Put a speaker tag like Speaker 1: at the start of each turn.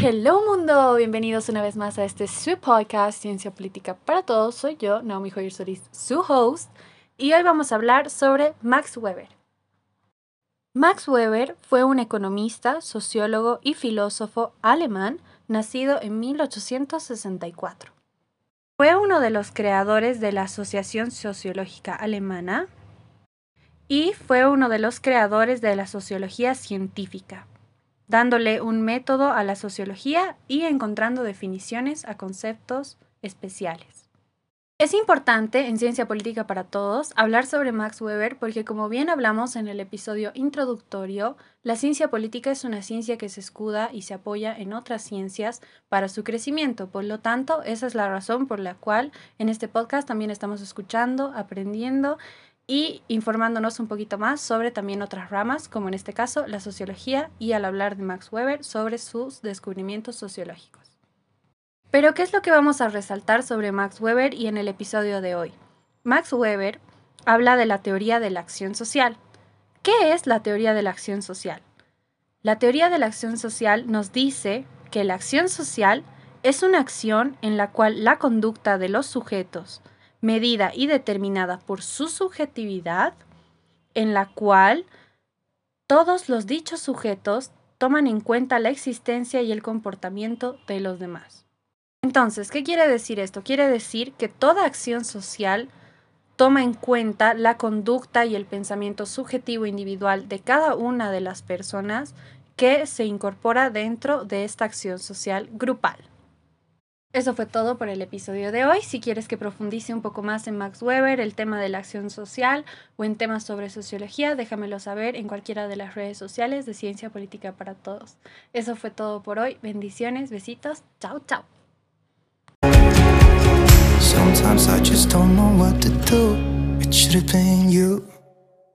Speaker 1: Hello mundo, bienvenidos una vez más a este su podcast Ciencia Política para Todos. Soy yo, Naomi Joyer Solís, su host, y hoy vamos a hablar sobre Max Weber. Max Weber fue un economista, sociólogo y filósofo alemán nacido en 1864. Fue uno de los creadores de la Asociación Sociológica Alemana y fue uno de los creadores de la sociología científica, dándole un método a la sociología y encontrando definiciones a conceptos especiales. Es importante en Ciencia Política para Todos hablar sobre Max Weber porque como bien hablamos en el episodio introductorio, la ciencia política es una ciencia que se escuda y se apoya en otras ciencias para su crecimiento. Por lo tanto, esa es la razón por la cual en este podcast también estamos escuchando, aprendiendo y informándonos un poquito más sobre también otras ramas, como en este caso la sociología y al hablar de Max Weber sobre sus descubrimientos sociológicos. Pero, ¿qué es lo que vamos a resaltar sobre Max Weber y en el episodio de hoy? Max Weber habla de la teoría de la acción social. ¿Qué es la teoría de la acción social? La teoría de la acción social nos dice que la acción social es una acción en la cual la conducta de los sujetos, medida y determinada por su subjetividad, en la cual todos los dichos sujetos toman en cuenta la existencia y el comportamiento de los demás. Entonces, ¿qué quiere decir esto? Quiere decir que toda acción social toma en cuenta la conducta y el pensamiento subjetivo individual de cada una de las personas que se incorpora dentro de esta acción social grupal. Eso fue todo por el episodio de hoy. Si quieres que profundice un poco más en Max Weber, el tema de la acción social o en temas sobre sociología, déjamelo saber en cualquiera de las redes sociales de Ciencia Política para Todos. Eso fue todo por hoy. Bendiciones, besitos. Chao, chao.